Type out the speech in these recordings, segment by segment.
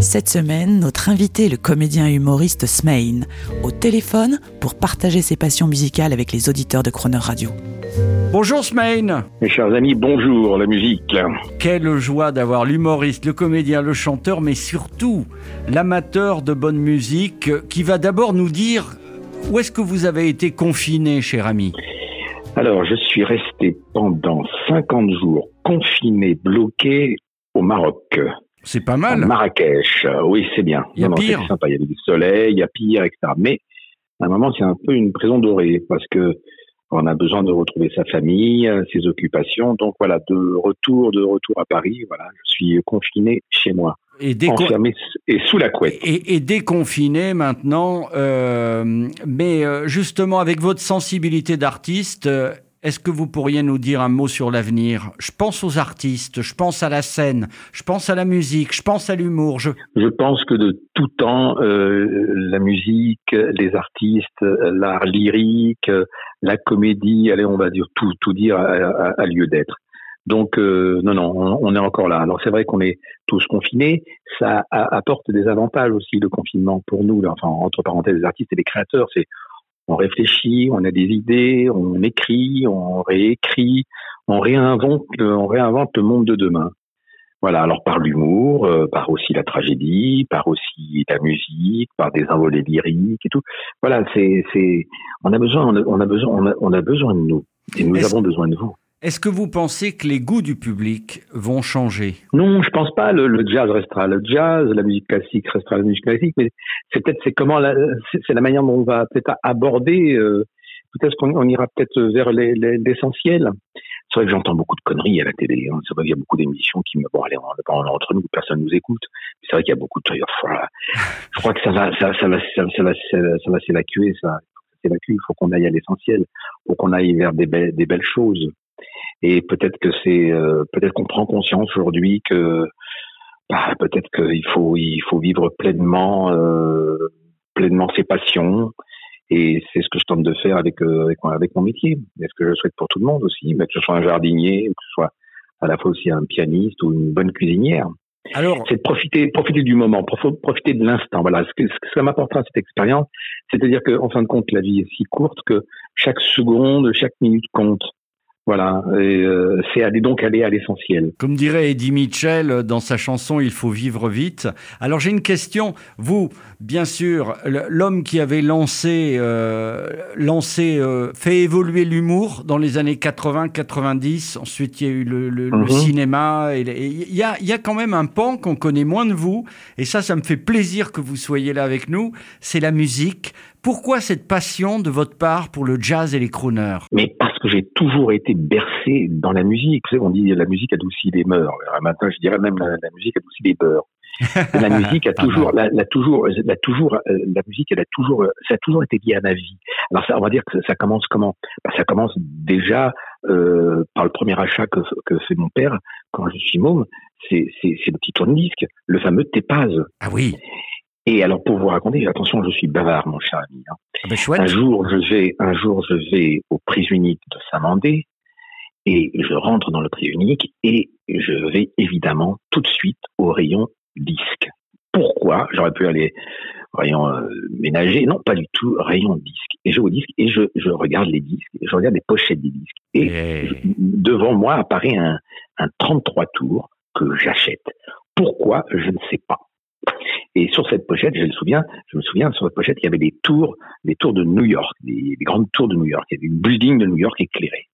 Cette semaine, notre invité est le comédien et humoriste Smain, au téléphone pour partager ses passions musicales avec les auditeurs de Croner Radio. Bonjour Smain. Mes chers amis, bonjour, la musique. Quelle joie d'avoir l'humoriste, le comédien, le chanteur, mais surtout l'amateur de bonne musique qui va d'abord nous dire où est-ce que vous avez été confiné, cher ami. Alors, je suis resté pendant 50 jours confiné, bloqué au Maroc, C'est pas mal. Marrakech. Euh, Oui, c'est bien. Il y a Non, pire. sympa. Il y avait du soleil, il y a pire, etc. Mais à un moment, c'est un peu une prison dorée parce que on a besoin de retrouver sa famille, euh, ses occupations. Donc voilà, de retour, de retour à Paris. Voilà, je suis confiné chez moi, Et, enfermé et sous la couette. et, et déconfiné maintenant. euh, mais justement, avec votre sensibilité d'artiste, est-ce que vous pourriez nous dire un mot sur l'avenir? Je pense aux artistes, je pense à la scène, je pense à la musique, je pense à l'humour. Je... Je pense que de tout temps, euh, la musique, les artistes, l'art lyrique, la comédie, allez, on va dire tout, tout dire a, lieu d'être. Donc euh, non, non, on, est encore là. Alors c'est vrai qu'on est tous confinés. Ça apporte des avantages aussi le confinement pour nous. Enfin entre parenthèses, les artistes et les créateurs, c'est on réfléchit, on a des idées, on écrit, on réécrit, on réinvente, le- on réinvente le monde de demain. Voilà, alors par l'humour, euh, par aussi la tragédie, par aussi la musique, par des envolées lyriques et tout. Voilà, c'est, c'est, on a besoin, on a, on a besoin, on a, on a besoin de nous, et nous avons besoin de vous. Est-ce que vous pensez que les goûts du public vont changer? Non, je pense pas. Le, jazz restera le jazz, la musique classique restera la musique classique, mais c'est peut-être c'est comment c'est, la manière dont on va peut-être aborder. Euh, peut-être qu'on on ira peut-être vers les- les- l'essentiel. C'est vrai que j'entends beaucoup de conneries à la télé. Hein. C'est vrai qu'il y a beaucoup d'émissions qui me bon allez, on, on, entre nous, personne nous écoute. C'est vrai qu'il y a beaucoup de. Je crois que ça va, ça, ça va, ça, va, ça, va s'évacuer. Ça. Il faut qu'on aille à l'essentiel. Faut qu'on aille vers des belles choses. Et peut-être que c'est, euh, peut-être qu'on prend conscience aujourd'hui que bah, peut-être qu'il faut, il faut vivre pleinement, euh, pleinement ses passions. Et c'est ce que je tente de faire avec, euh, avec, mon- avec mon métier. Et ce que je souhaite pour tout le monde aussi, mais que ce soit un jardinier, que ce soit à la fois aussi un pianiste ou une bonne cuisinière. Alors, C'est de profiter, profiter du moment, prof- profiter de l'instant. Voilà, ce que, ce que ça m'apportera cette expérience, c'est-à-dire que, en fin de compte, la vie est si courte que chaque seconde, chaque minute compte. Voilà, euh, c'est donc aller à l'essentiel. comme dirait Eddie Mitchell euh, dans sa chanson Il faut vivre vite. Alors j'ai une question. Vous, bien sûr, l'homme qui avait lancé, euh, lancé euh, fait évoluer l'humour dans les années 80-90. Ensuite, il y a eu le, le- le Mhm. cinéma. Il y a, il y a quand même un pan qu'on connaît moins de vous. Et ça, ça me fait plaisir que vous soyez là avec nous. C'est la musique. Pourquoi cette passion de votre part pour le jazz et les crooners? Mais parce que j'ai toujours été bercé dans la musique. Vous savez, on dit la musique adoucit les mœurs. Alors, maintenant, je dirais même la, la musique adoucit les beurres. Et la musique a toujours, la, la toujours, la toujours, euh, la musique, elle a toujours, ça a toujours été lié à ma vie. Alors ça, on va dire que ça commence comment? Bah, Ça commence déjà euh, par le premier achat que, que fait mon père quand je suis môme. C'est le petit tourne-disque, le fameux Tépaz. Ah oui, Et alors pour vous raconter, attention, je suis bavard, mon cher ami. hein. ah ben. Un jour, je vais, un jour, je vais au prix unique de Saint-Mandé et je rentre dans le prix unique et je vais évidemment tout de suite au rayon disque. Pourquoi? J'aurais pu aller au rayon euh, ménager, non, pas du tout, rayon disque. Et je vais au disque et je, je regarde les disques, je regarde les pochettes des disques. Et devant moi apparaît un, un 33 tours que j'achète. Pourquoi? Je ne sais pas. Et sur cette pochette, je me souviens, je me souviens, sur cette pochette, il y avait des tours, des tours de New York, des, des grandes tours de New York. Il y avait une building de New York éclairée.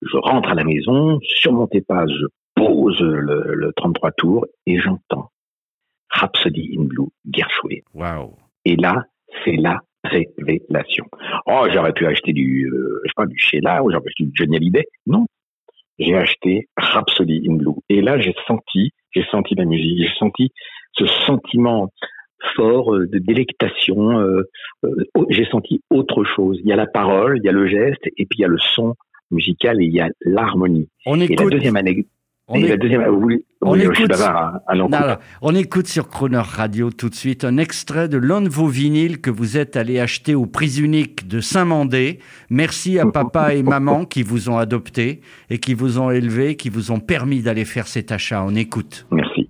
Je rentre à la maison, sur mon TEPAS, je pose le, le 33 tours et j'entends Rhapsody in Blue, Gershwin. Waouh. Et là, c'est la révélation. Oh, j'aurais pu acheter du, euh, je sais pas, du Sheila ou j'aurais pu acheter du Johnny Hallyday. Non. J'ai acheté Rhapsody in Blue. Et là, j'ai senti, j'ai senti la musique, j'ai senti ce sentiment fort, euh, de délectation. euh, euh, J'ai senti autre chose. Il y a la parole, il y a le geste, et puis il y a le son musical et il y a l'harmonie. On Et la écoute. deuxième anecdote. On et la écoute- deuxième, on oui, écoute- bavard, hein. Non, on écoute sur Croner Radio tout de suite un extrait de l'un de vos vinyles que vous êtes allé acheter au prix unique de Saint-Mandé. Merci à papa et maman qui vous ont adopté et qui vous ont élevé, qui vous ont permis d'aller faire cet achat. On écoute. Merci.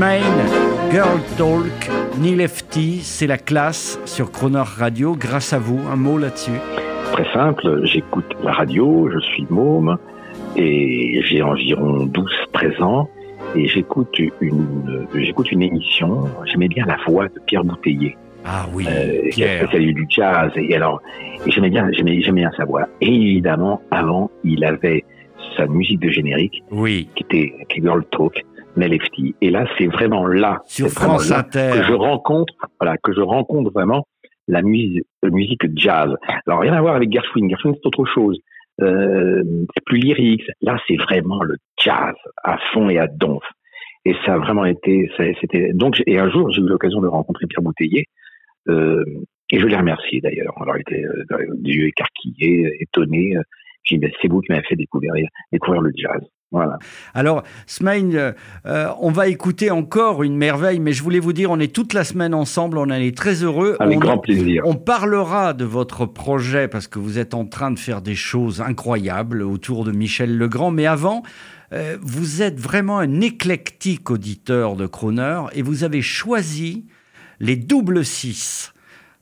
Girl Talk, ni Lefty, c'est la classe sur Croner Radio. Grâce à vous, un mot là-dessus. Très simple, j'écoute la radio, je suis môme et j'ai environ 12-13 ans et j'écoute une, j'écoute une émission, j'aimais bien la voix de Pierre Bouteiller, Ah oui, euh, a Pierre. spécialisé du jazz et alors, et j'aimais bien, j'aimais, j'aimais bien sa voix. Et évidemment, avant, il avait sa musique de générique Oui, qui était qui Girl Talk, Et là, c'est vraiment là, sur France là Inter. que je rencontre, voilà, que je rencontre vraiment la musique, la musique jazz. Alors rien à voir avec Gershwin. Gershwin c'est autre chose. Euh, c'est plus lyrique. Là, c'est vraiment le jazz à fond et à donf. Et ça a vraiment été, c'était donc et un jour j'ai eu l'occasion de rencontrer Pierre Bouteiller euh, et je l'ai remercié d'ailleurs. Alors il était euh, des yeux écarquillés, étonné. J'ai dit Ben, c'est vous qui m'avez fait découvrir découvrir le jazz. Voilà. Alors, Smain, euh, on va écouter encore une merveille, mais je voulais vous dire, on est toute la semaine ensemble, on en est très heureux. Avec on, grand plaisir. on parlera de votre projet parce que vous êtes en train de faire des choses incroyables autour de Michel Legrand, mais avant, euh, vous êtes vraiment un éclectique auditeur de Croner et vous avez choisi les doubles six.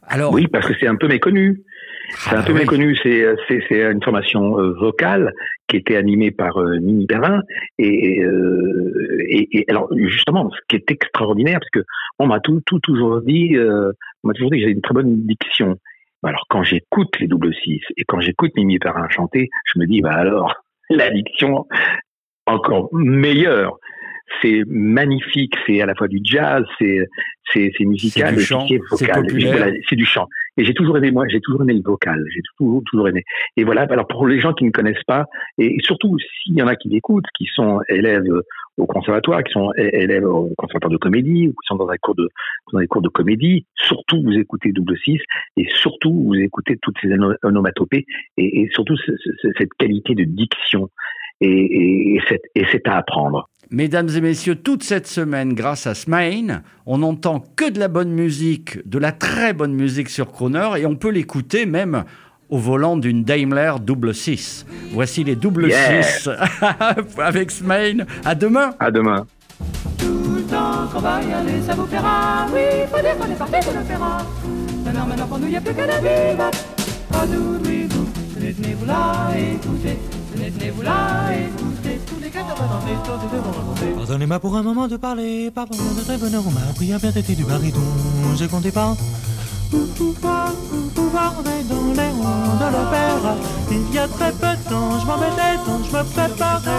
Alors, Oui, parce que c'est un peu méconnu. C'est Ah un peu oui. méconnu. C'est c'est une formation euh, vocale qui était animée par euh, Mimi Perrin et, euh, et et alors justement, ce qui est extraordinaire, parce que on m'a tout tout toujours dit, euh, on m'a toujours dit que j'avais une très bonne diction. Alors quand j'écoute les double six et quand j'écoute Mimi Perrin chanter, je me dis bah alors la diction encore meilleure. C'est magnifique, c'est à la fois du jazz, c'est c'est c'est musical, C'est du chant. Et j'ai toujours aimé, moi, j'ai toujours aimé le vocal. J'ai toujours, toujours aimé. Et voilà, alors pour les gens qui ne connaissent pas, et surtout s'il y en a qui l'écoutent, qui sont élèves au conservatoire, qui sont élèves au conservatoire de comédie, ou qui sont dans un cours de, dans des cours de comédie, surtout vous écoutez Double Six, et surtout vous écoutez toutes ces ono- onomatopées, et, et surtout ce- ce- cette qualité de diction. Et, et, et c'est à apprendre. Mesdames et messieurs, toute cette semaine, grâce à Smain, on n'entend que de la bonne musique, de la très bonne musique sur Croner, et on peut l'écouter même au volant d'une Daimler double 6. Voici les double Yeah. 6 avec Smain. À demain À demain. Tout le temps qu'on va y aller, ça vous plaira. Oui, faut dire qu'on est parti pour l'opéra. Maintenant, maintenant, pour nous, y a plus qu'à la vivre. Pas d'oubliez-vous, tenez-vous là, écoutez. Tenez-vous là, écoutez. Les deux vont raconter. Pardonnez-moi pour un moment de parler, pardon, de très bonheur, on m'a appris à bien traiter du baryton, je comptais pas. Pouvoir, pouvoir entrer dans les rangs de l'opéra, il y a très peu de temps, je m'embêtais tant, je me préparais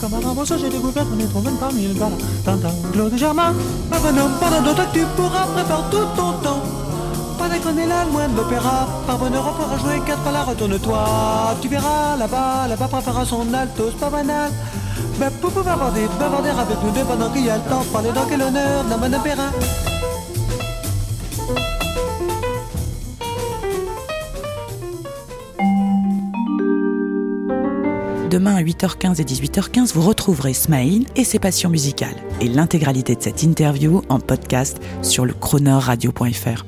comme un morceau, j'ai découvert qu'on est trop bonne parmi le gala. Tintin, Claude Germain, un bonhomme, pendant d'autres que tu pourras préparer tout ton temps. Pas déconner là, loin de l'opéra. Par bonheur, on pourra jouer quatre la retourne-toi. Tu verras là-bas, là-bas préférera son alto, c'est pas banal. Mais pour pouvoir bavarder, bavarder avec nous deux pendant qu'il y a le temps, parler dans quel honneur d'un bon opéra. Demain à 8h15 et 18h15, vous retrouverez Smaïn et ses passions musicales et l'intégralité de cette interview en podcast sur le chroneurradio.fr.